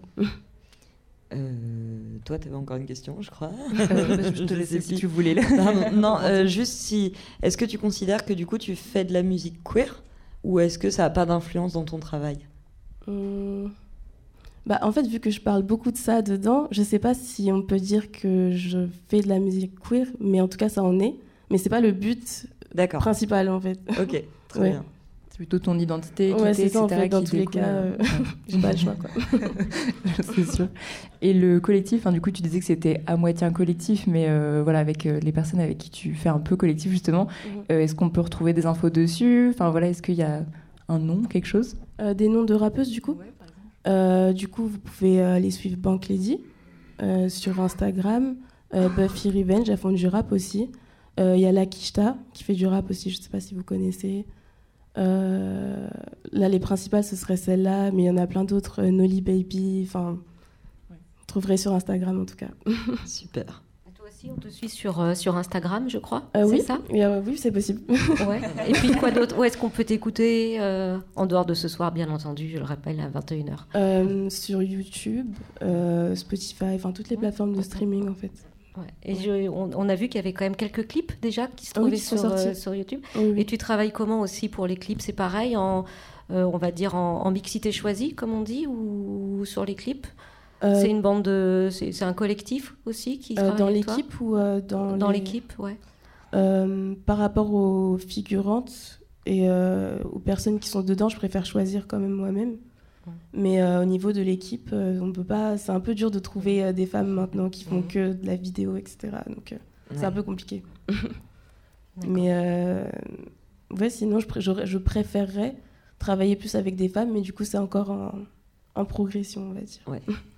toi, tu avais encore une question, je crois. je te laissais si tu voulais. non, juste si. Est-ce que tu considères que du coup, tu fais de la musique queer ou est-ce que ça n'a pas d'influence dans ton travail? Bah, en fait, vu que je parle beaucoup de ça dedans, je sais pas si on peut dire que je fais de la musique queer, mais en tout cas, ça en est. Mais c'est pas le but principal, en fait. Ok, très bien. C'est plutôt ton identité, ouais, c'est ça, en fait, dans tous les cas, euh, j'ai pas le choix, quoi. c'est sûr. Et le collectif, hein, du coup, tu disais que c'était à moitié un collectif, mais euh, voilà, avec euh, les personnes avec qui tu fais un peu collectif, justement, mhm. est-ce qu'on peut retrouver des infos dessus? Enfin, voilà, est-ce qu'il y a un nom, quelque chose? Des noms de rappeuses, du coup? Euh, du coup, vous pouvez euh, aller suivre Bank Lady euh, sur Instagram. Buffy Revenge, elles font du rap aussi. Il y a Lakishta qui fait du rap aussi, je ne sais pas si vous connaissez. Là, les principales, ce serait celle-là, mais il y en a plein d'autres. Nolly Baby, enfin, vous trouverez sur Instagram en tout cas. Super on te suit sur, euh, sur Instagram, je crois. Euh, oui, ça euh, Oui, c'est possible. ouais. Et puis quoi d'autre? Où est-ce qu'on peut t'écouter En dehors de ce soir, bien entendu, je le rappelle, à 21h. sur YouTube, Spotify, enfin toutes les plateformes de streaming en fait. Ouais. Et on, a vu qu'il y avait quand même quelques clips déjà qui se trouvaient sur, sur, YouTube. Et tu travailles comment aussi pour les clips? C'est pareil, en, on va dire en, en, mixité choisie, comme on dit, ou sur les clips? euh, c'est une bande de. C'est un collectif aussi qui euh, Dans l'équipe ou euh, dans. Dans l'équipe, ouais. par rapport aux figurantes et aux personnes qui sont dedans, je préfère choisir quand même moi-même. Mais au niveau de l'équipe, on peut pas. C'est un peu dur de trouver des femmes maintenant qui font que de la vidéo, etc. Donc c'est un peu compliqué. mais ouais, sinon, je, je, préférerais travailler plus avec des femmes, mais du coup, c'est encore en, en progression, on va dire. Ouais.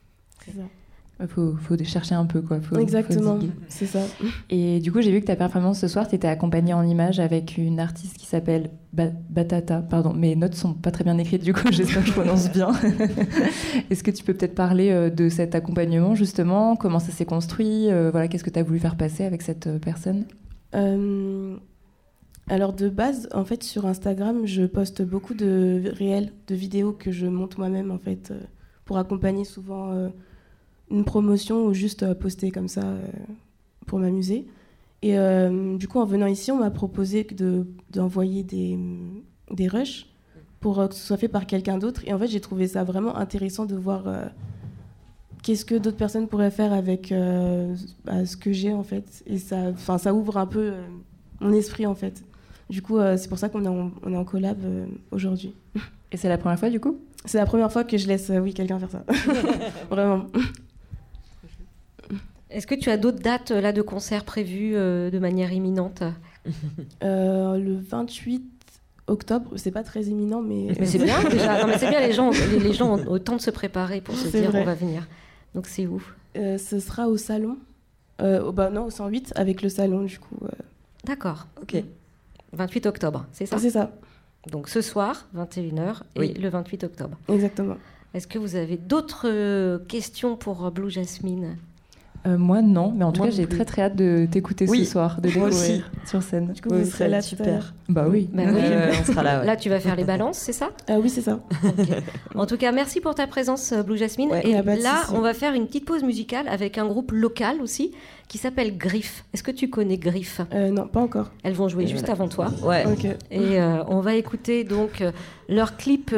Il faut, faut, chercher un peu, quoi. Exactement, c'est ça. Et du coup, j'ai vu que ta performance ce soir, tu étais accompagnée en image avec une artiste qui s'appelle Batata. Pardon, mes notes sont pas très bien écrites, du coup, j'espère que je prononce bien. Est-ce que tu peux peut-être parler euh, de cet accompagnement, justement? Comment ça s'est construit? Euh, Voilà, Qu'est-ce que tu as voulu faire passer avec cette euh, personne? Alors, de base, en fait, sur Instagram, je poste beaucoup de réels, de vidéos que je monte moi-même, en fait, pour accompagner souvent une promotion ou juste euh, poster comme ça euh, pour m'amuser. Et euh, du coup, en venant ici, on m'a proposé d'envoyer des, des rushs pour que ce soit fait par quelqu'un d'autre. Et en fait, j'ai trouvé ça vraiment intéressant de voir qu'est-ce que d'autres personnes pourraient faire avec bah, ce que j'ai en fait. Et ça, ça ouvre un peu mon esprit en fait. Du coup, c'est pour ça qu'on est, est en collab aujourd'hui. Et c'est la première fois du coup? C'est la première fois que je laisse oui, quelqu'un faire ça. Vraiment. Est-ce que tu as d'autres dates là de concerts prévues euh, de manière imminente euh, Le 28 octobre, c'est pas très imminent, mais. Mais c'est bien déjà. mais c'est bien, les gens, les, gens ont autant de se préparer pour se dire on va venir. Donc c'est où? Euh, Ce sera au salon. Au, bah, non, au 108 avec le salon du coup. D'accord. Ok. 28 octobre, c'est ça? C'est ça. Donc ce soir, 21h, et le 28 octobre. Exactement. Est-ce que vous avez d'autres questions pour Blue Jasmine? Euh, moi non, mais en tout cas j'ai très très hâte de t'écouter ce soir, de découvrir sur scène. Du coup vous serez là super. Bah oui. Bah on sera là. Là tu vas faire les balances, c'est ça? Ah oui c'est ça. En tout cas merci pour ta présence Blue Jasmine. Et là on va faire une petite pause musicale avec un groupe local aussi qui s'appelle Griff. Est-ce que tu connais Griff? Euh, Non, pas encore. Elles vont jouer juste avant toi. Ouais. Et euh, on va écouter donc euh, leur clip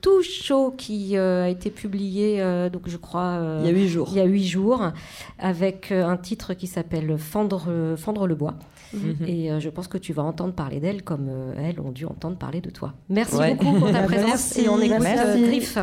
tout chaud qui a été publié, donc je crois. il y a huit jours. Il y a huit jours, avec un titre qui s'appelle Fendre, Fendre le bois. Mhm. Et je pense que tu vas entendre parler d'elles comme elles ont dû entendre parler de toi. Merci beaucoup pour ta présence et on écoute Griff.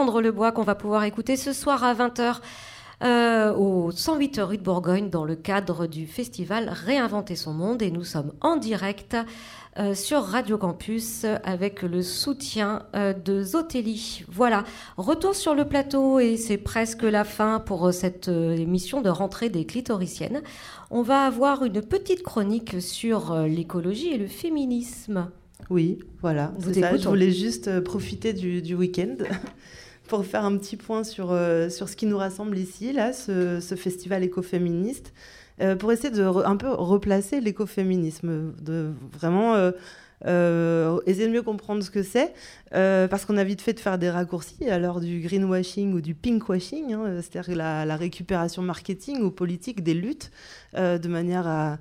Le bois qu'on va pouvoir écouter ce soir à 20h. au 108 rue de Bourgogne dans le cadre du festival Réinventer son monde et nous sommes en direct euh, sur Radio Campus avec le soutien euh, de Zotelli. Voilà, retour sur le plateau et c'est presque la fin pour euh, cette émission de rentrée des clitoriciennes. On va avoir une petite chronique sur l'écologie et le féminisme. Oui, voilà, c'est ça. Je voulais juste profiter du, week-end pour faire un petit point sur, sur ce qui nous rassemble ici, là, ce, ce festival écoféministe. Euh, pour essayer de un peu replacer l'écoféminisme, de vraiment euh, euh, essayer de mieux comprendre ce que c'est, parce qu'on a vite fait de faire des raccourcis à l'heure du greenwashing ou du pinkwashing, hein, c'est-à-dire la, récupération marketing ou politique des luttes, de manière à,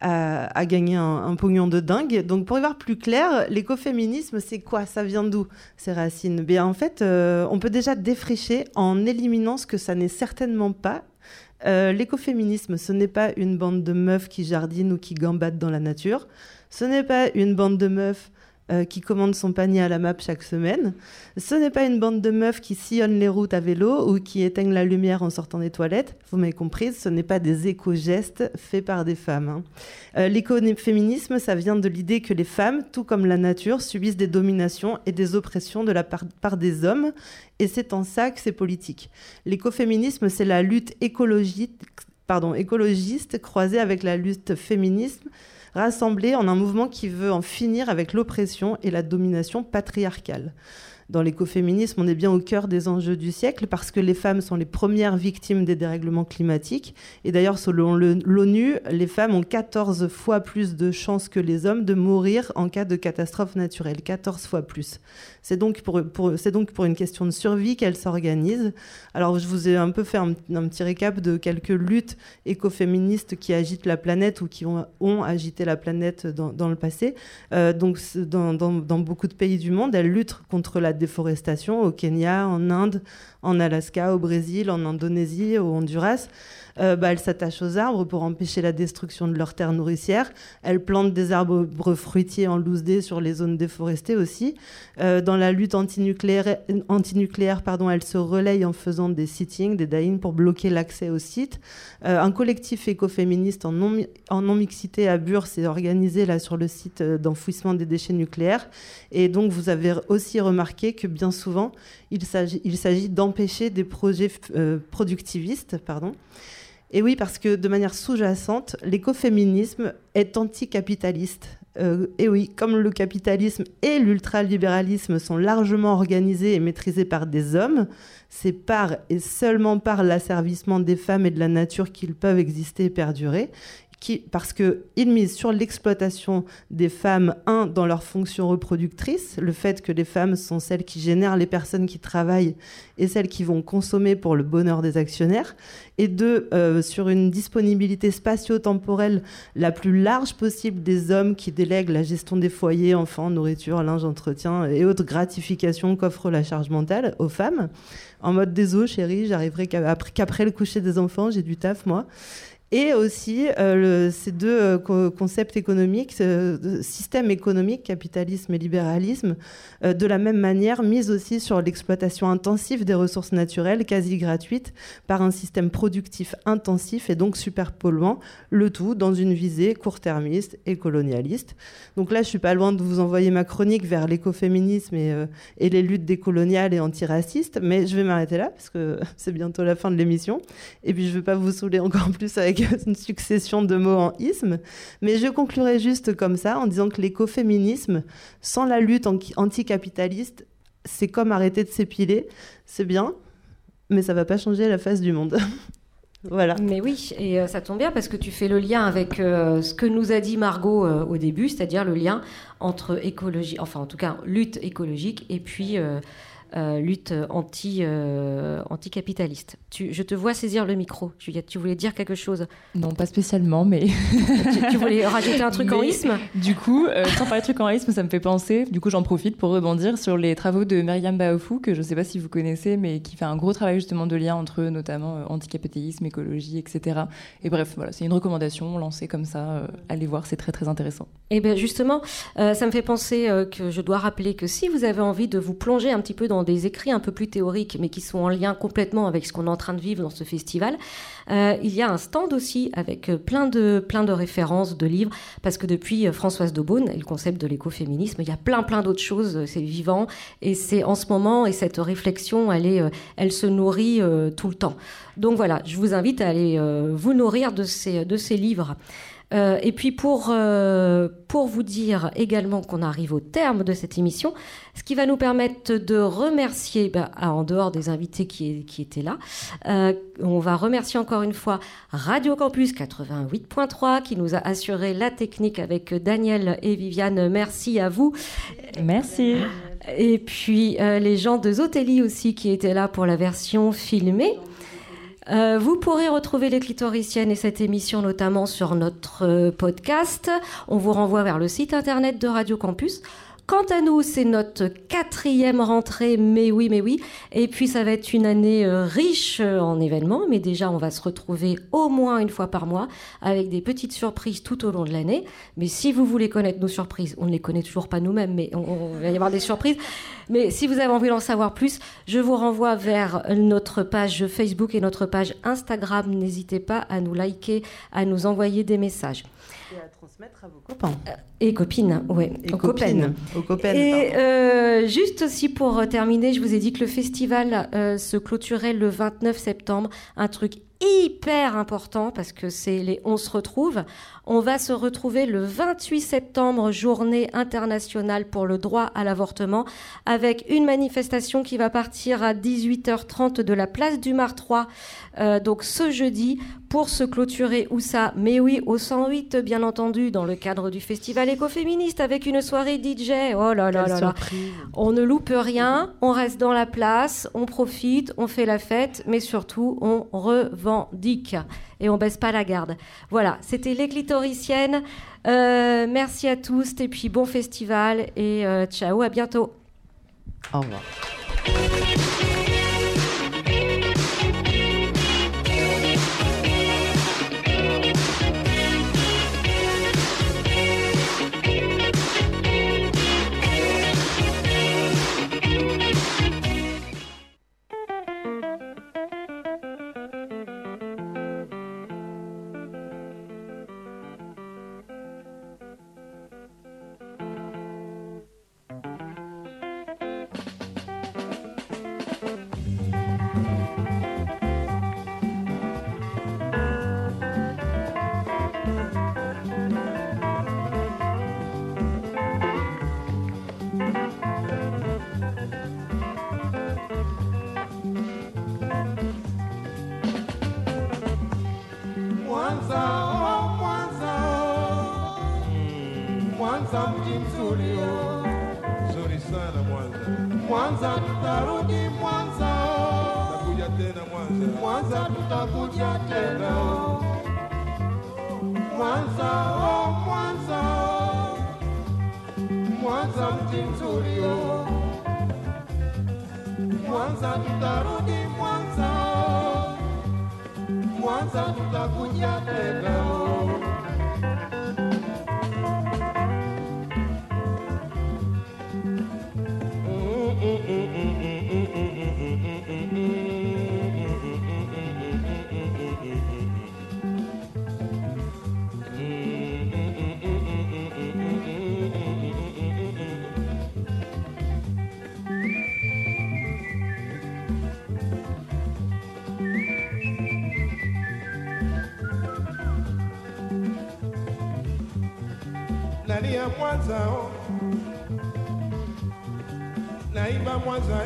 à, gagner un, pognon de dingue. Donc pour y voir plus clair, l'écoféminisme, c'est quoi? Ça vient d'où ces racines? Bien en fait, on peut déjà défricher en éliminant ce que ça n'est certainement pas euh, l'écoféminisme, ce n'est pas une bande de meufs qui jardinent ou qui gambadent dans la nature. Ce n'est pas une bande de meufs euh, qui commande son panier à la map chaque semaine. Ce n'est pas une bande de meufs qui sillonnent les routes à vélo ou qui éteignent la lumière en sortant des toilettes. Vous m'avez compris, ce n'est pas des éco-gestes faits par des femmes. Hein. Euh, l'écoféminisme, ça vient de l'idée que les femmes, tout comme la nature, subissent des dominations et des oppressions de la part, par des hommes. Et c'est en ça que c'est politique. L'écoféminisme, c'est la lutte écologique, pardon, écologiste croisée avec la lutte féminisme rassemblés en un mouvement qui veut en finir avec l'oppression et la domination patriarcale dans l'écoféminisme, on est bien au cœur des enjeux du siècle parce que les femmes sont les premières victimes des dérèglements climatiques. Et d'ailleurs, selon l'ONU, les femmes ont 14 fois plus de chances que les hommes de mourir en cas de catastrophe naturelle. 14 fois plus. C'est donc pour, une question de survie qu'elles s'organisent. Alors, je vous ai un peu fait un, petit récap de quelques luttes écoféministes qui agitent la planète ou qui ont, agité la planète dans, le passé. Euh, donc, dans, beaucoup de pays du monde, elles luttent contre la déforestation au Kenya, en Inde, en Alaska, au Brésil, en Indonésie, au Honduras. Euh, bah, elles s'attachent aux arbres pour empêcher la destruction de leurs terres nourricières. Elles plantent des arbres fruitiers en loose sur les zones déforestées aussi. Euh, dans la lutte antinucléaire, antinucléaire pardon, elles se relayent en faisant des sittings, des dying pour bloquer l'accès aux sites. Euh, un collectif écoféministe en non-mixité à Bure s'est organisé là sur le site d'enfouissement des déchets nucléaires. Et donc vous avez aussi remarqué que bien souvent, il s'agit d'empêcher des projets productivistes. Pardon. Et oui, parce que de manière sous-jacente, l'écoféminisme est anticapitaliste. Euh, et oui, comme le capitalisme et l'ultralibéralisme sont largement organisés et maîtrisés par des hommes, c'est par et seulement par l'asservissement des femmes et de la nature qu'ils peuvent exister et perdurer parce qu'ils misent sur l'exploitation des femmes, un, dans leur fonction reproductrice, le fait que les femmes sont celles qui génèrent les personnes qui travaillent et celles qui vont consommer pour le bonheur des actionnaires, et deux, euh, sur une disponibilité spatio-temporelle la plus large possible des hommes qui délèguent la gestion des foyers, enfants, nourriture, linge, entretien et autres gratifications qu'offre la charge mentale aux femmes. En mode désolé, chérie, j'arriverai qu'après le coucher des enfants, j'ai du taf, moi et aussi euh, ces deux euh, concepts économiques, euh, système économique, capitalisme et libéralisme, de la même manière mise aussi sur l'exploitation intensive des ressources naturelles quasi gratuites par un système productif intensif et donc super polluant, le tout dans une visée court-termiste et colonialiste. Donc là, je suis pas loin de vous envoyer ma chronique vers l'écoféminisme et, et les luttes décoloniales et antiracistes, mais je vais m'arrêter là parce que c'est bientôt la fin de l'émission et puis je ne veux pas vous saouler encore plus avec une succession de mots en isme. Mais je conclurai juste comme ça en disant que l'écoféminisme, sans la lutte anticapitaliste, c'est comme arrêter de s'épiler. C'est bien, mais ça va pas changer la face du monde. voilà. Mais oui, et euh, ça tombe bien parce que tu fais le lien avec euh, ce que nous a dit Margot euh, au début, c'est-à-dire le lien entre écologie, enfin en tout cas lutte écologique et puis euh, lutte anti, euh, anticapitaliste. Tu, je te vois saisir le micro, Juliette. Tu voulais dire quelque chose Non, pas spécialement, mais. tu, voulais rajouter un truc en isme Du coup, euh, sans parler de truc en isme, ça me fait penser. Du coup, j'en profite pour rebondir sur les travaux de Myriam Baofou, que je ne sais pas si vous connaissez, mais qui fait un gros travail justement de lien entre notamment anticapitalisme, écologie, etc. Et bref, voilà, c'est une recommandation lancée comme ça. allez voir, c'est très très intéressant. Et eh bien justement, ça me fait penser que je dois rappeler que si vous avez envie de vous plonger un petit peu dans des écrits un peu plus théoriques, mais qui sont en lien complètement avec ce qu'on est en train de vivre dans ce festival. Euh, il y a un stand aussi avec plein de, plein de références, de livres, parce que depuis Françoise Daubonne et le concept de l'écoféminisme, il y a plein, plein d'autres choses, c'est vivant, et c'est en ce moment, et cette réflexion, elle, est, elle se nourrit tout le temps. Donc voilà, je vous invite à aller vous nourrir de ces, de ces livres. Euh, et puis pour, euh, pour vous dire également qu'on arrive au terme de cette émission, ce qui va nous permettre de remercier, bah, en dehors des invités qui, qui étaient là, euh, on va remercier encore une fois Radio Campus 88.3 qui nous a assuré la technique avec Daniel et Viviane. Merci à vous. Merci. Et puis les gens de Zotelli aussi qui étaient là pour la version filmée. Euh, vous pourrez retrouver les clitoriciennes et cette émission notamment sur notre euh, podcast. On vous renvoie vers le site internet de Radio Campus. Quant à nous, c'est notre quatrième rentrée, mais oui, mais oui. Et puis, ça va être une année euh, riche euh, en événements, mais déjà, on va se retrouver au moins une fois par mois avec des petites surprises tout au long de l'année. Mais si vous voulez connaître nos surprises, on ne les connaît toujours pas nous-mêmes, mais on, va y avoir des surprises. Mais si vous avez envie d'en savoir plus, je vous renvoie vers notre page Facebook et notre page Instagram. N'hésitez pas à nous liker, à nous envoyer des messages et à transmettre à vos copains. Euh, et copines, oui. Aux copines. et euh, juste aussi pour terminer, je vous ai dit que le festival euh, se clôturait le 29 septembre. Un truc hyper important parce que c'est les on se retrouve. On va se retrouver le 28 septembre, journée internationale pour le droit à l'avortement, avec une manifestation qui va partir à 18h30 de la place du Mar 3, euh, donc ce jeudi, pour se clôturer où ça Mais oui, au 108, bien entendu, dans le cadre du festival écoféministe, avec une soirée DJ. Oh là là là là. On ne loupe rien, on reste dans la place, on profite, on fait la fête, mais surtout, on revendique et on baisse pas la garde. Voilà, c'était les clitoriciennes. Euh, merci à tous et puis bon festival et euh, ciao, à bientôt. Au revoir. Mwanza tutarudi Mwanza, tutakuja tena Mwanza, Mwanza tutakuja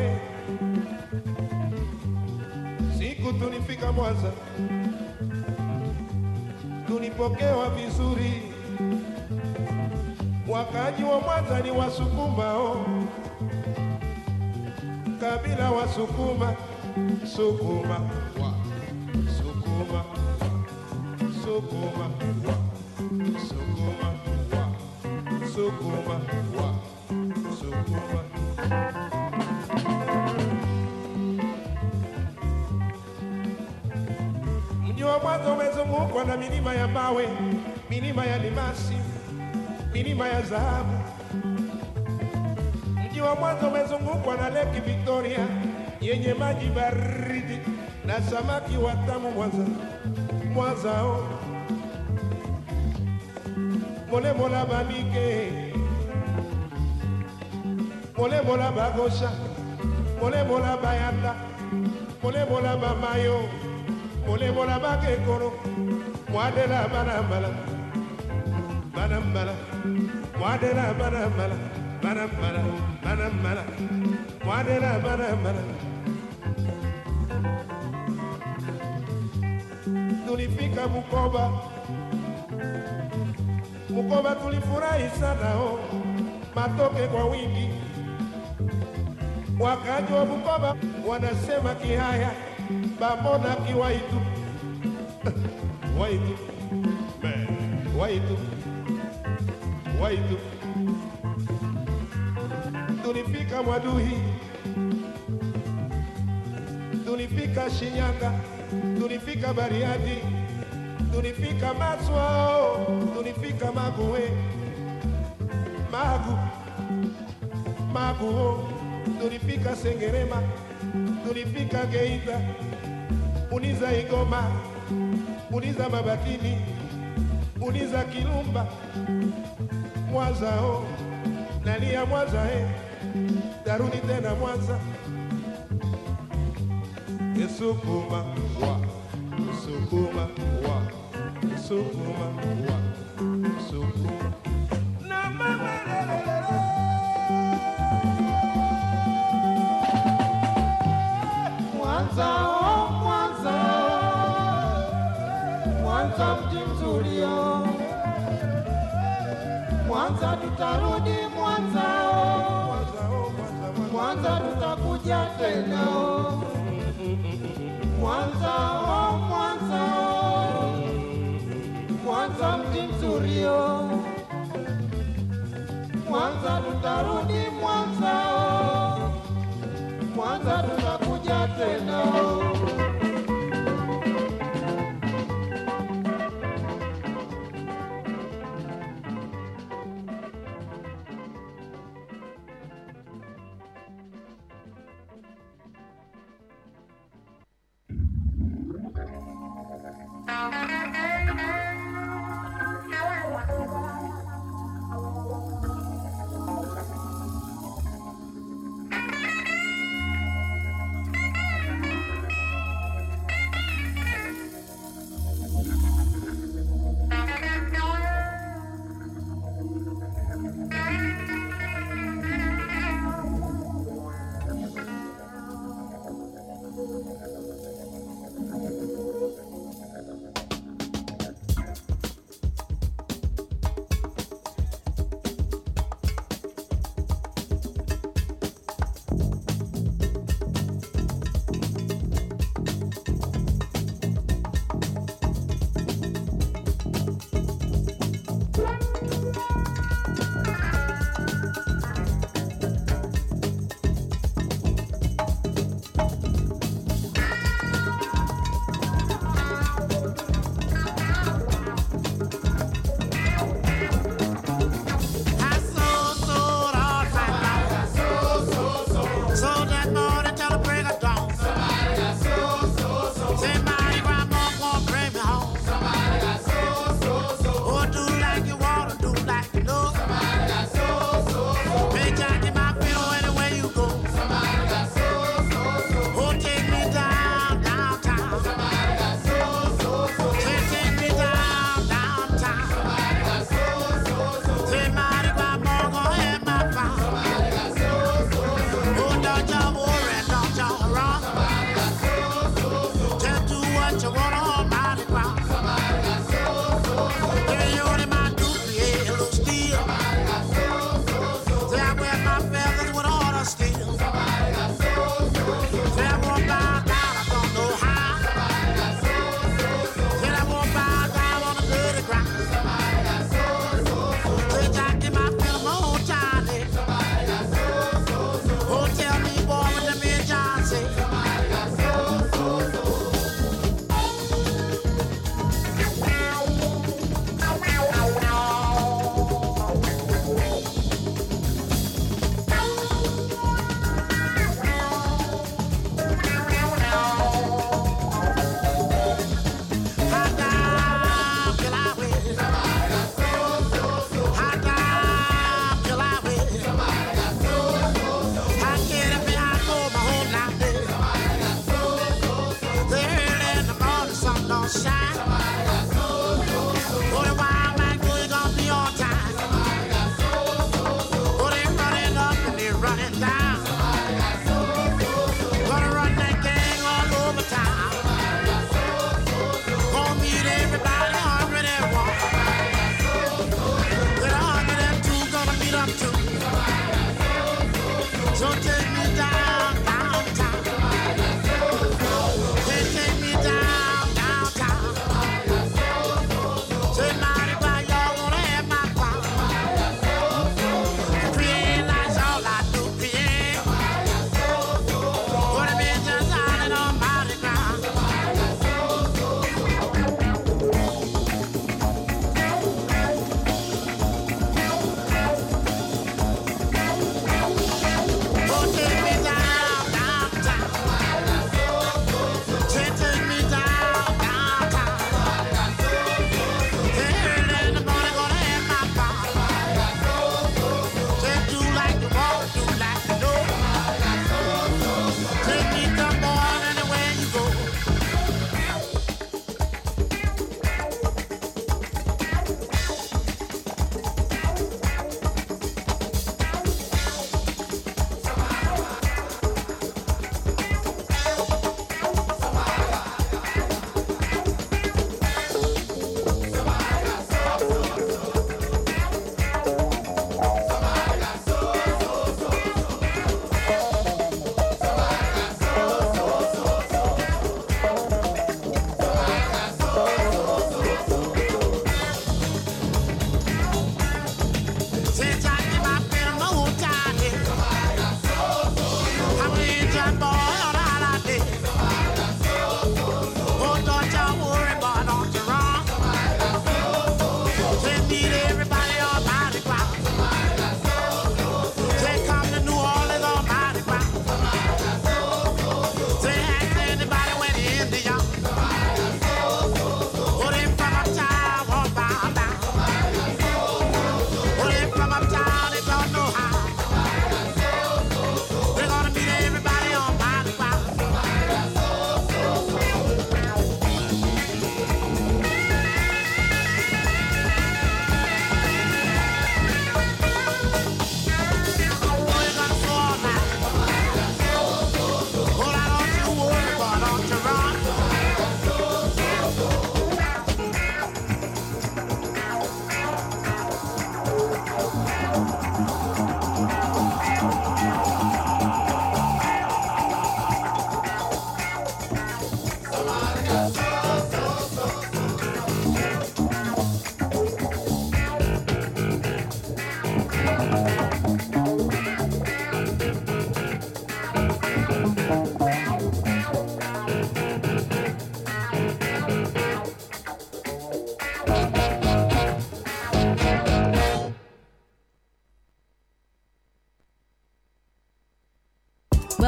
eh. Siku tulifika Mwanza. Tulipokewa vizuri, wakaji wa Mwanza ni Wasukuma oh. kabila Wasukuma. Sukuma Sukuma. Sukuma. Sukuma wana milima ya mawe, milima ya limasi, milima ya dhahabu. Mji wa Mwanza umezungukwa na Lake Victoria yenye maji baridi na samaki watamu. Mwanza, Mwanza o molemola mole molemola bagosha molemola bayanda molemola bamayo molemola bakekoro Mwadela bana mala, bana mala. Mala, mala, mala. Mala. Tulifika Bukoba, Bukoba tulifurahi sana matoke kwa wingi. Wakaji wa Bukoba wanasema Kihaya, Bambona Kiwaitu waitu Man. waitu waitu. Tulifika Mwaduhi, tulifika Shinyanga, tulifika Bariadi, tulifika Maswa, tulifika Maguwe, Magu, Magu, oh, tulifika Sengerema, tulifika Geita, Uniza Igoma, Uniza Mabatini, Uniza Kilumba, Mwanza, oh, nalia Mwanza, eh, tarudi tena Mwanza. Sukuma wa, sukuma wa, sukuma wa, sukuma. Na mama kutoka mji mzulio Mwanza tutarudi Mwanza, Mwanza tutakuja tena Mwanza Mwanza, Mwanza mji mzulio Mwanza tutarudi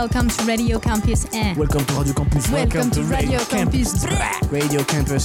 Welcome to Radio Campus. Welcome to Radio Campus. Welcome, to, Radio, Campus. Radio Campus.